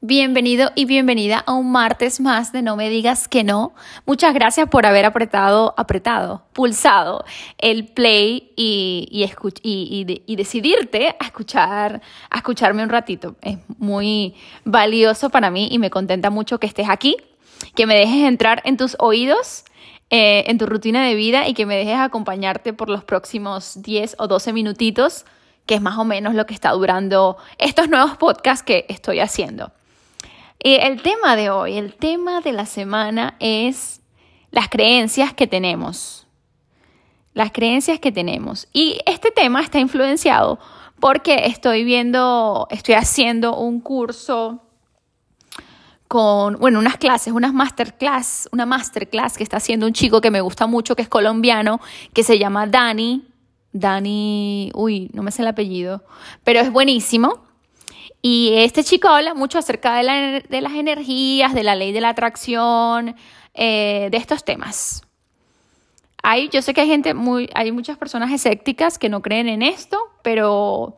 Bienvenido y bienvenida a un martes más de No me digas que no. Muchas gracias por haber apretado, apretado, pulsado el play y, y, y, decidirte a escuchar, a escucharme un ratito. Es muy valioso para mí y me contenta mucho que estés aquí, que me dejes entrar en tus oídos, eh, en tu rutina de vida y que me dejes acompañarte por los próximos 10 o 12 minutitos, que es más o menos lo que está durando estos nuevos podcasts que estoy haciendo. El tema de hoy, el tema de la semana es las creencias que tenemos. Las creencias que tenemos. Y este tema está influenciado porque estoy viendo, estoy haciendo un curso con, bueno, unas clases, unas masterclass, una masterclass que está haciendo un chico que me gusta mucho, que es colombiano, que se llama Dani. Dani, uy, no me sé el apellido, pero es buenísimo. Y este chico habla mucho acerca de, las energías, de la ley de la atracción, eh, de estos temas. Hay, yo sé que hay gente muy, hay muchas personas escépticas que no creen en esto, pero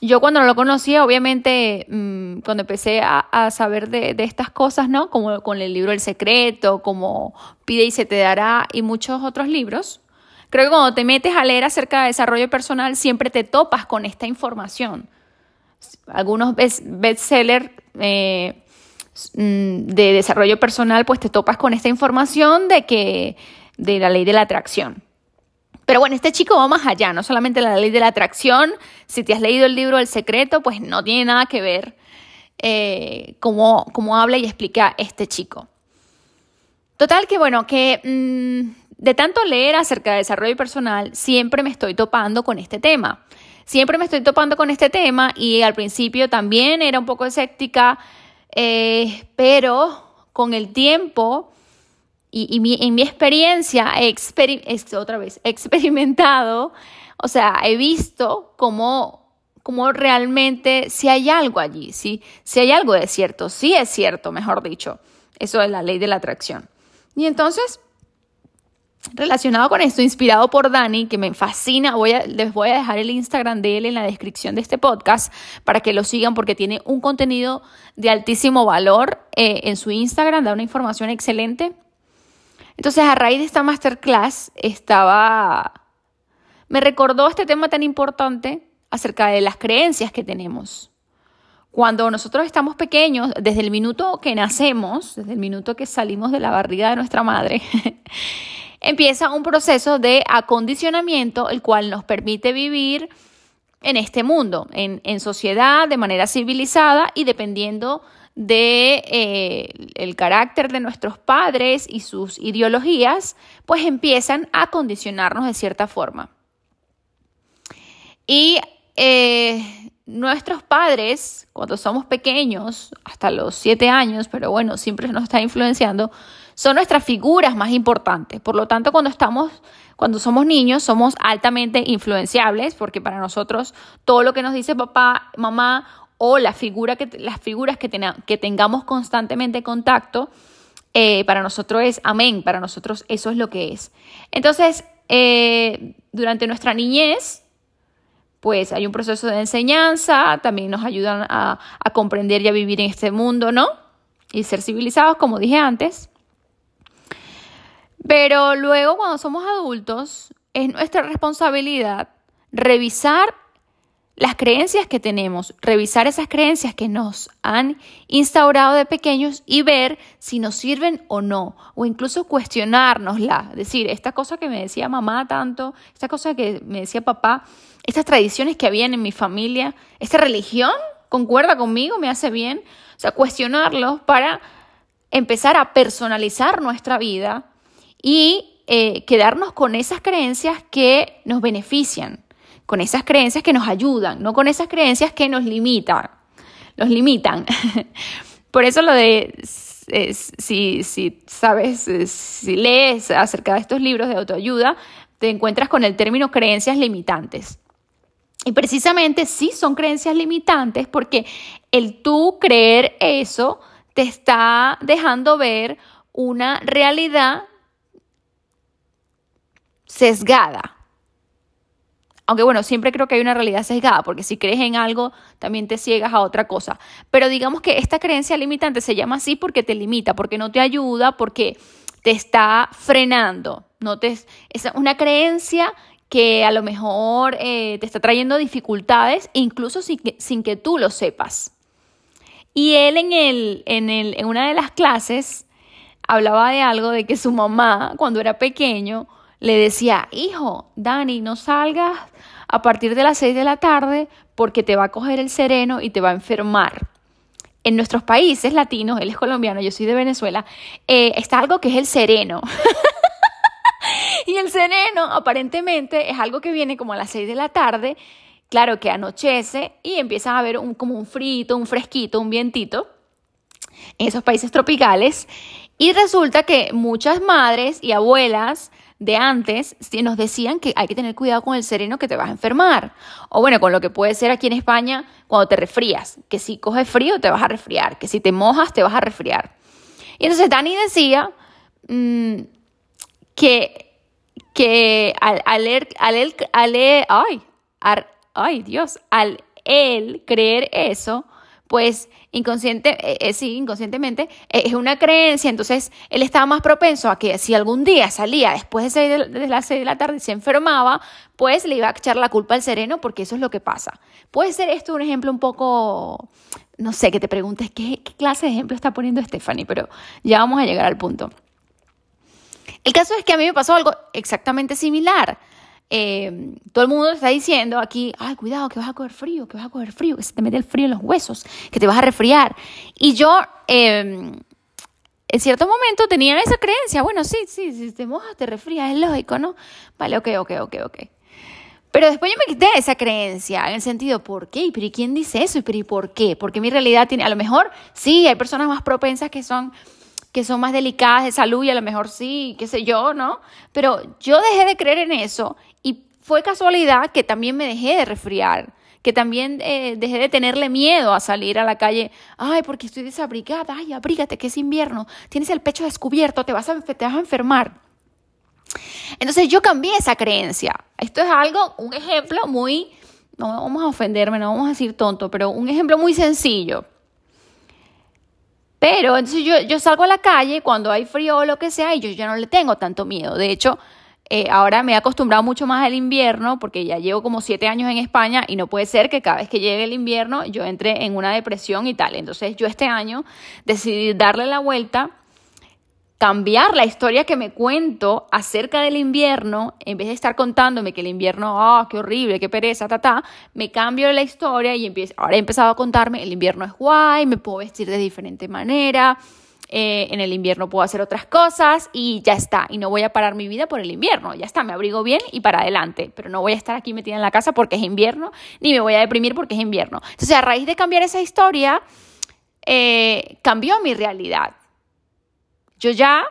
yo cuando lo conocí, obviamente, mm, cuando empecé a, saber de, de, estas cosas, ¿no? Como con el libro El Secreto, como Pide y se te dará y muchos otros libros, creo que cuando te metes a leer acerca de desarrollo personal, siempre te topas con esta información algunos bestsellers eh, mm, de desarrollo personal, pues te topas con esta información de que de la ley de la atracción. Pero bueno, este chico va más allá, no solamente la ley de la atracción, si te has leído el libro El Secreto, pues no tiene nada que ver eh, cómo, habla y explica este chico. Total que bueno, que mm, de tanto leer acerca de desarrollo personal, siempre me estoy topando con este tema siempre me estoy topando con este tema y al principio también era un poco escéptica, eh, pero con el tiempo y, en mi experiencia he otra vez, experimentado, o sea, he visto cómo, cómo realmente si hay algo allí, si, si hay algo de cierto, sí es cierto, mejor dicho. Eso es la ley de la atracción. Y entonces relacionado con esto, inspirado por Dani, que me fascina, voy a, les voy a dejar el Instagram de él en la descripción de este podcast para que lo sigan porque tiene un contenido de altísimo valor eh, en su Instagram, da una información excelente. Entonces, a raíz de esta masterclass, estaba, me recordó este tema tan importante acerca de las creencias que tenemos. Cuando nosotros estamos pequeños, desde el minuto que nacemos, desde el minuto que salimos de la barriga de nuestra madre, empieza un proceso de acondicionamiento, el cual nos permite vivir en este mundo, en, sociedad, de manera civilizada y dependiendo de eh, el carácter de nuestros padres y sus ideologías, pues empiezan a condicionarnos de cierta forma. Y eh, nuestros padres, cuando somos pequeños, hasta los siete años, pero bueno, siempre nos está influenciando, son nuestras figuras más importantes. Por lo tanto, cuando estamos, cuando somos niños, somos altamente influenciables, porque para nosotros todo lo que nos dice papá, mamá o que, las figuras que, que tengamos constantemente contacto, eh, para nosotros es amén, para nosotros eso es lo que es. Entonces, eh, durante nuestra niñez, pues hay un proceso de enseñanza, también nos ayudan a comprender y a vivir en este mundo, ¿no? Y ser civilizados, como dije antes. Pero luego cuando somos adultos, es nuestra responsabilidad revisar las creencias que tenemos, revisar esas creencias que nos han instaurado de pequeños y ver si nos sirven o no, o incluso cuestionárnoslas, decir, esta cosa que me decía mamá tanto, esta cosa que me decía papá, estas tradiciones que habían en mi familia, esta religión concuerda conmigo, me hace bien, o sea, cuestionarlos para empezar a personalizar nuestra vida y eh, quedarnos con esas creencias que nos benefician, con esas creencias que nos ayudan, no con esas creencias que nos limitan, nos limitan. Por eso lo de, si, si sabes, si lees acerca de estos libros de autoayuda, te encuentras con el término creencias limitantes. Y precisamente sí son creencias limitantes porque el tú creer eso te está dejando ver una realidad sesgada. Aunque bueno, siempre creo que hay una realidad sesgada, porque si crees en algo, también te ciegas a otra cosa. Pero digamos que esta creencia limitante se llama así porque te limita, porque no te ayuda, porque te está frenando. No te, es una creencia que a lo mejor eh, te está trayendo dificultades, incluso sin que, sin que tú lo sepas. Y él en, el, en, el, en una de las clases hablaba de algo de que su mamá, cuando era pequeño, le decía, hijo, Dani, no salgas a partir de las 6 de la tarde porque te va a coger el sereno y te va a enfermar. En nuestros países latinos, él es colombiano, yo soy de Venezuela, eh, está algo que es el sereno. y el sereno aparentemente es algo que viene como a las 6 de la tarde, claro que anochece y empieza a haber un, como un frito, un fresquito, un vientito en esos países tropicales. Y resulta que muchas madres y abuelas de antes nos decían que hay que tener cuidado con el sereno que te vas a enfermar. O bueno, con lo que puede ser aquí en España cuando te resfrías, que si coges frío te vas a resfriar, que si te mojas te vas a resfriar. Y entonces Dani decía mm, que, que al, al, al, al, ay, ay Dios, al él creer eso, pues inconsciente, eh, eh, sí, inconscientemente, eh, es una creencia, entonces él estaba más propenso a que si algún día salía después de, las 6 de la tarde y se enfermaba, pues le iba a echar la culpa al sereno porque eso es lo que pasa. Puede ser esto un ejemplo un poco, no sé, que te preguntes qué, qué clase de ejemplo está poniendo Stephanie, pero ya vamos a llegar al punto. El caso es que a mí me pasó algo exactamente similar. Eh, todo el mundo está diciendo aquí, ay, cuidado, que vas a coger frío, que vas a coger frío, que se te mete el frío en los huesos, que te vas a resfriar. Y yo, em, en cierto momento tenía esa creencia, bueno, sí, sí, si te mojas, te resfrías, es lógico, ¿no? Vale, ok, ok, ok, ok. Pero después yo me quité esa creencia, en el sentido, ¿por qué? ¿Pero y quién dice eso? ¿Y pero y por qué? Porque mi realidad tiene, a lo mejor, sí, hay personas más propensas que son que son más delicadas de salud y a lo mejor sí, qué sé yo, ¿no? Pero yo dejé de creer en eso fue casualidad que también me dejé de resfriar, que también eh, dejé de tenerle miedo a salir a la calle. Ay, porque estoy desabrigada, ay, abrígate, que es invierno, tienes el pecho descubierto, te vas a, te vas a enfermar. Entonces yo cambié esa creencia. Esto es algo, un ejemplo muy, no vamos a ofenderme, no vamos a decir tonto, pero un ejemplo muy sencillo. Pero entonces yo, yo salgo a la calle cuando hay frío o lo que sea y yo ya no le tengo tanto miedo. De hecho, eh, ahora me he acostumbrado mucho más al invierno porque ya llevo como siete años en España y no puede ser que cada vez que llegue el invierno yo entre en una depresión y tal. Entonces yo este año decidí darle la vuelta cambiar la historia que me cuento acerca del invierno, en vez de estar contándome que el invierno, ah, qué horrible, qué pereza, ta, ta, me cambio la historia y ahora he empezado a contarme, el invierno es guay, me puedo vestir de diferente manera, eh, en el invierno puedo hacer otras cosas y ya está, y no voy a parar mi vida por el invierno, ya está, me abrigo bien y para adelante, pero no voy a estar aquí metida en la casa porque es invierno, ni me voy a deprimir porque es invierno. Entonces, a raíz de cambiar esa historia, eh, cambió mi realidad. Yo ya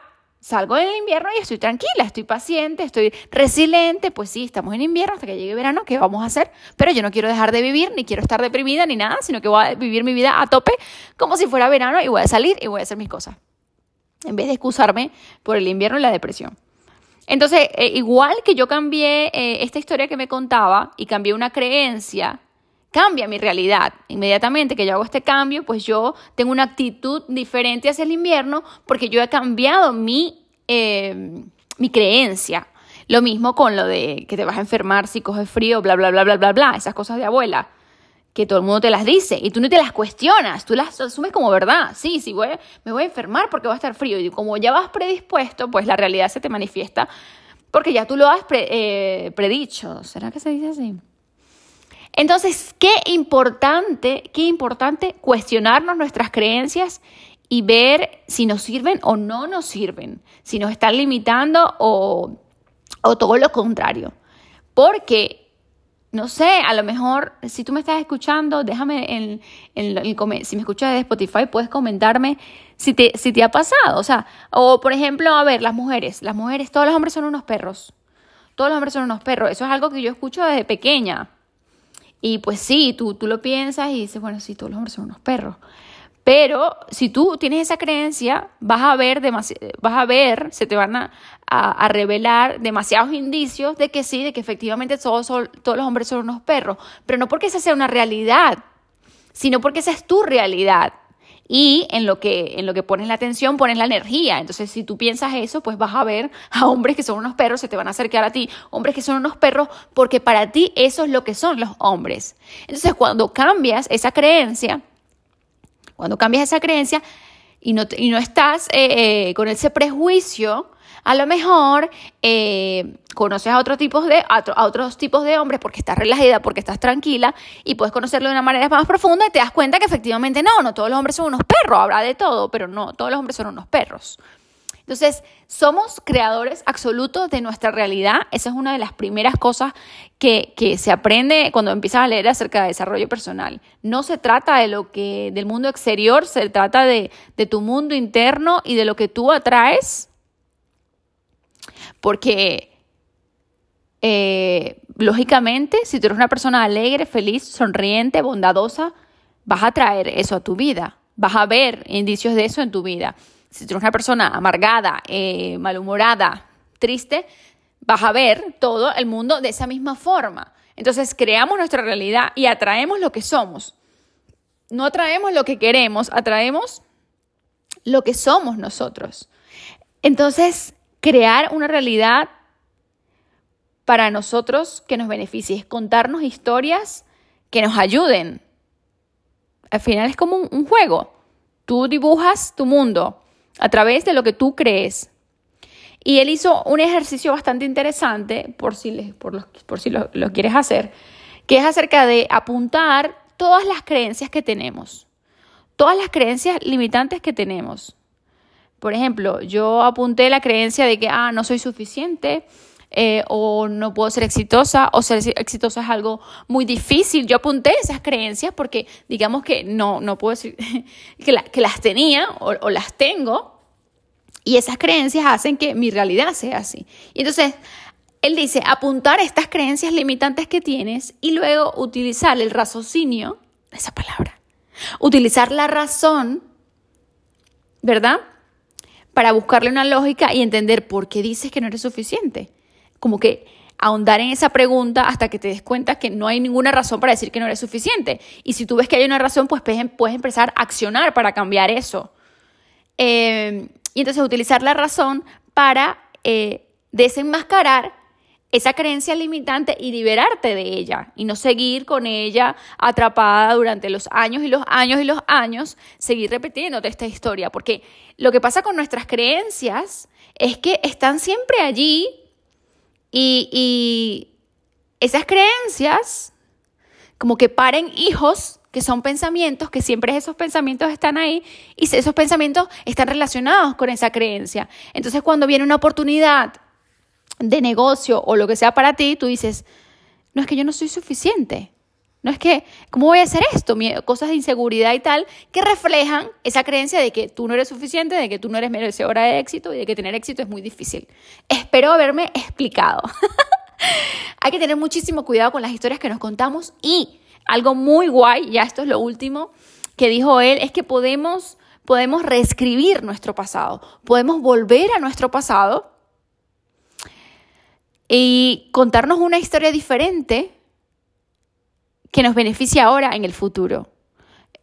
salgo del invierno y estoy tranquila, estoy paciente, estoy resiliente, pues sí, estamos en invierno hasta que llegue verano, ¿qué vamos a hacer? Pero yo no quiero dejar de vivir, ni quiero estar deprimida, ni nada, sino que voy a vivir mi vida a tope como si fuera verano y voy a salir y voy a hacer mis cosas, en vez de excusarme por el invierno y la depresión. Entonces, eh, igual que yo cambié eh, esta historia que me contaba y cambié una creencia cambia mi realidad. Inmediatamente que yo hago este cambio, pues yo tengo una actitud diferente hacia el invierno porque yo he cambiado mi, eh, mi creencia. Lo mismo con lo de que te vas a enfermar si coges frío, bla, bla, bla, bla, bla, bla, esas cosas de abuela, que todo el mundo te las dice y tú no te las cuestionas, tú las asumes como verdad. Sí, sí, voy, me voy a enfermar porque va a estar frío. Y como ya vas predispuesto, pues la realidad se te manifiesta porque ya tú lo has eh, predicho. ¿Será que se dice así? Entonces, qué importante, qué importante cuestionarnos nuestras creencias y ver si nos sirven o no nos sirven, si nos están limitando o, todo lo contrario. Porque, no sé, a lo mejor si tú me estás escuchando, déjame en, en, si me escuchas de Spotify, puedes comentarme si te, si te ha pasado. O sea, o por ejemplo, a ver, las mujeres, las mujeres, todos los hombres son unos perros. Todos los hombres son unos perros. Eso es algo que yo escucho desde pequeña. Y pues sí, tú, tú lo piensas y dices, bueno, sí, todos los hombres son unos perros. Pero si tú tienes esa creencia, vas a ver, vas a ver, se te van a, a, revelar demasiados indicios de que sí, de que efectivamente todos, todos los hombres son unos perros. Pero no porque esa sea una realidad, sino porque esa es tu realidad. Y en lo, que, en lo que pones la atención, pones la energía. Entonces, si tú piensas eso, pues vas a ver a hombres que son unos perros, se te van a acercar a ti, hombres que son unos perros, porque para ti eso es lo que son los hombres. Entonces, cuando cambias esa creencia, cuando cambias esa creencia y no, y no estás eh, eh, con ese prejuicio, a lo mejor eh, conoces a, otros tipos de, a, otros tipos de hombres porque estás relajada, porque estás tranquila y puedes conocerlo de una manera más profunda y te das cuenta que efectivamente no, no todos los hombres son unos perros, habrá de todo, pero no, todos los hombres son unos perros. Entonces, somos creadores absolutos de nuestra realidad. Esa es una de las primeras cosas que, se aprende cuando empiezas a leer acerca de desarrollo personal. No se trata de lo que, del mundo exterior, se trata de, tu mundo interno y de lo que tú atraes. Porque, eh, lógicamente, si tú eres una persona alegre, feliz, sonriente, bondadosa, vas a traer eso a tu vida. Vas a ver indicios de eso en tu vida. Si tú eres una persona amargada, eh, malhumorada, triste, vas a ver todo el mundo de esa misma forma. Entonces creamos nuestra realidad y atraemos lo que somos. No atraemos lo que queremos, atraemos lo que somos nosotros. Entonces, crear una realidad para nosotros que nos beneficie es contarnos historias que nos ayuden. Al final es como un juego. Tú dibujas tu mundo a través de lo que tú crees. Y él hizo un ejercicio bastante interesante, por si, por por si lo, lo quieres hacer, que es acerca de apuntar todas las creencias que tenemos, todas las creencias limitantes que tenemos. Por ejemplo, yo apunté la creencia de que, ah, no soy suficiente, eh, o no puedo ser exitosa, o ser exitosa es algo muy difícil. Yo apunté esas creencias porque digamos que no, no puedo decir que, que las tenía o, o las tengo, y esas creencias hacen que mi realidad sea así. Y entonces, él dice, apuntar estas creencias limitantes que tienes y luego utilizar el raciocinio, esa palabra, utilizar la razón, ¿verdad? Para buscarle una lógica y entender por qué dices que no eres suficiente como que ahondar en esa pregunta hasta que te des cuenta que no hay ninguna razón para decir que no eres suficiente. Y si tú ves que hay una razón, pues puedes empezar a accionar para cambiar eso. Eh, y entonces utilizar la razón para eh, desenmascarar esa creencia limitante y liberarte de ella y no seguir con ella atrapada durante los años y los años y los años, seguir repitiéndote esta historia. Porque lo que pasa con nuestras creencias es que están siempre allí y, esas creencias, como que paren hijos, que son pensamientos, que siempre esos pensamientos están ahí y esos pensamientos están relacionados con esa creencia. Entonces cuando viene una oportunidad de negocio o lo que sea para ti, tú dices, no es que yo no soy suficiente. No es que, ¿cómo voy a hacer esto? Cosas de inseguridad y tal, que reflejan esa creencia de que tú no eres suficiente, de que tú no eres merecedora de éxito y de que tener éxito es muy difícil. Espero haberme explicado. Hay que tener muchísimo cuidado con las historias que nos contamos y algo muy guay, ya esto es lo último que dijo él, es que podemos, podemos reescribir nuestro pasado, podemos volver a nuestro pasado y contarnos una historia diferente que nos beneficia ahora en el futuro.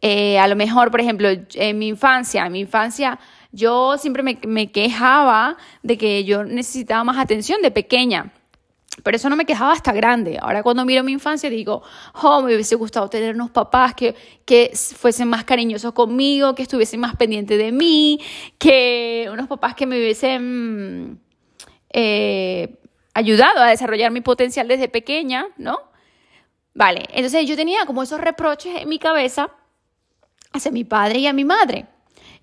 Eh, a lo mejor, por ejemplo, en mi infancia, en mi infancia yo siempre me, quejaba de que yo necesitaba más atención de pequeña. Pero eso no me quejaba hasta grande. Ahora cuando miro mi infancia digo, oh, me hubiese gustado tener unos papás que, que fuesen más cariñosos conmigo, que estuviesen más pendientes de mí, que unos papás que me hubiesen eh, ayudado a desarrollar mi potencial desde pequeña, ¿no? Vale, entonces yo tenía como esos reproches en mi cabeza hacia mi padre y a mi madre.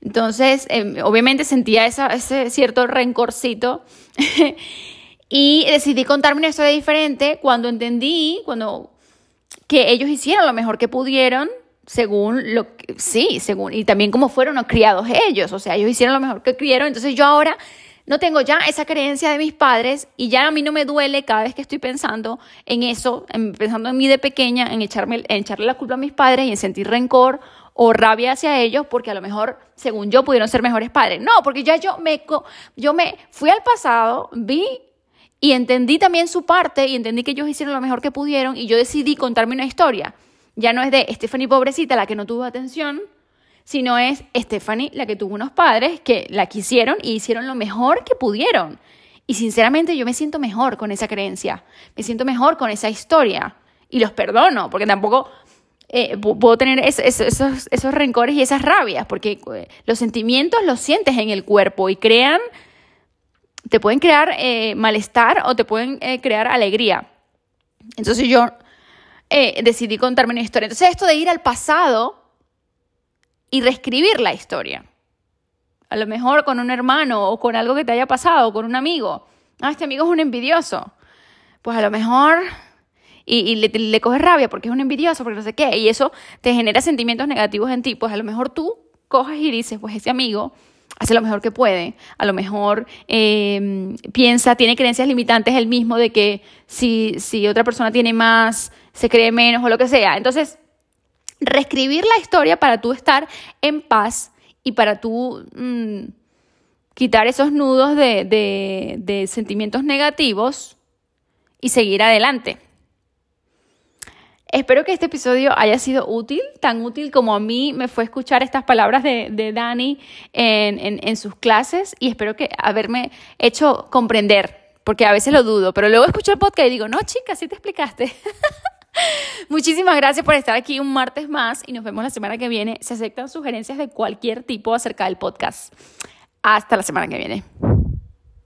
Entonces, em, obviamente sentía ese cierto rencorcito. Y decidí contarme una historia diferente cuando entendí, cuando que ellos hicieron lo mejor que pudieron según lo que, sí, según, y también como fueron criados ellos, o sea, ellos hicieron lo mejor que pudieron, entonces yo ahora no tengo ya esa creencia de mis padres y ya a mí no me duele cada vez que estoy pensando en eso, pensando en mí de pequeña, en, echarme, en echarle la culpa a mis padres y en sentir rencor o rabia hacia ellos porque a lo mejor, según yo, pudieron ser mejores padres. No, porque ya yo me, yo me fui al pasado, vi y entendí también su parte y entendí que ellos hicieron lo mejor que pudieron y yo decidí contarme una historia. Ya no es de Stephanie pobrecita la que no tuvo atención, sino es Stephanie la que tuvo unos padres que la quisieron y hicieron lo mejor que pudieron. Y sinceramente yo me siento mejor con esa creencia, me siento mejor con esa historia y los perdono, porque tampoco eh, puedo tener esos, esos, rencores y esas rabias, porque eh, los sentimientos los sientes en el cuerpo y crean, te pueden crear eh, malestar o te pueden crear alegría. Entonces yo decidí contarme una historia. Entonces esto de ir al pasado y reescribir la historia. A lo mejor con un hermano o con algo que te haya pasado, con un amigo. Ah, este amigo es un envidioso. Pues a lo mejor y, le, le, coges rabia porque es un envidioso, porque no sé qué, y eso te genera sentimientos negativos en ti, pues a lo mejor tú coges y dices, pues ese amigo hace lo mejor que puede, a lo mejor em, piensa, tiene creencias limitantes el mismo de que si, si otra persona tiene más, se cree menos o lo que sea. Entonces, reescribir la historia para tú estar en paz y para tú mm, quitar esos nudos de, de, sentimientos negativos y seguir adelante. Espero que este episodio haya sido útil, tan útil como a mí me fue escuchar estas palabras de, de Dani en, en, sus clases y espero que haberme hecho comprender, porque a veces lo dudo, pero luego escucho el podcast y digo, no, chica, sí te explicaste. Muchísimas gracias por estar aquí un martes más y nos vemos la semana que viene. Se aceptan sugerencias de cualquier tipo acerca del podcast. Hasta la semana que viene.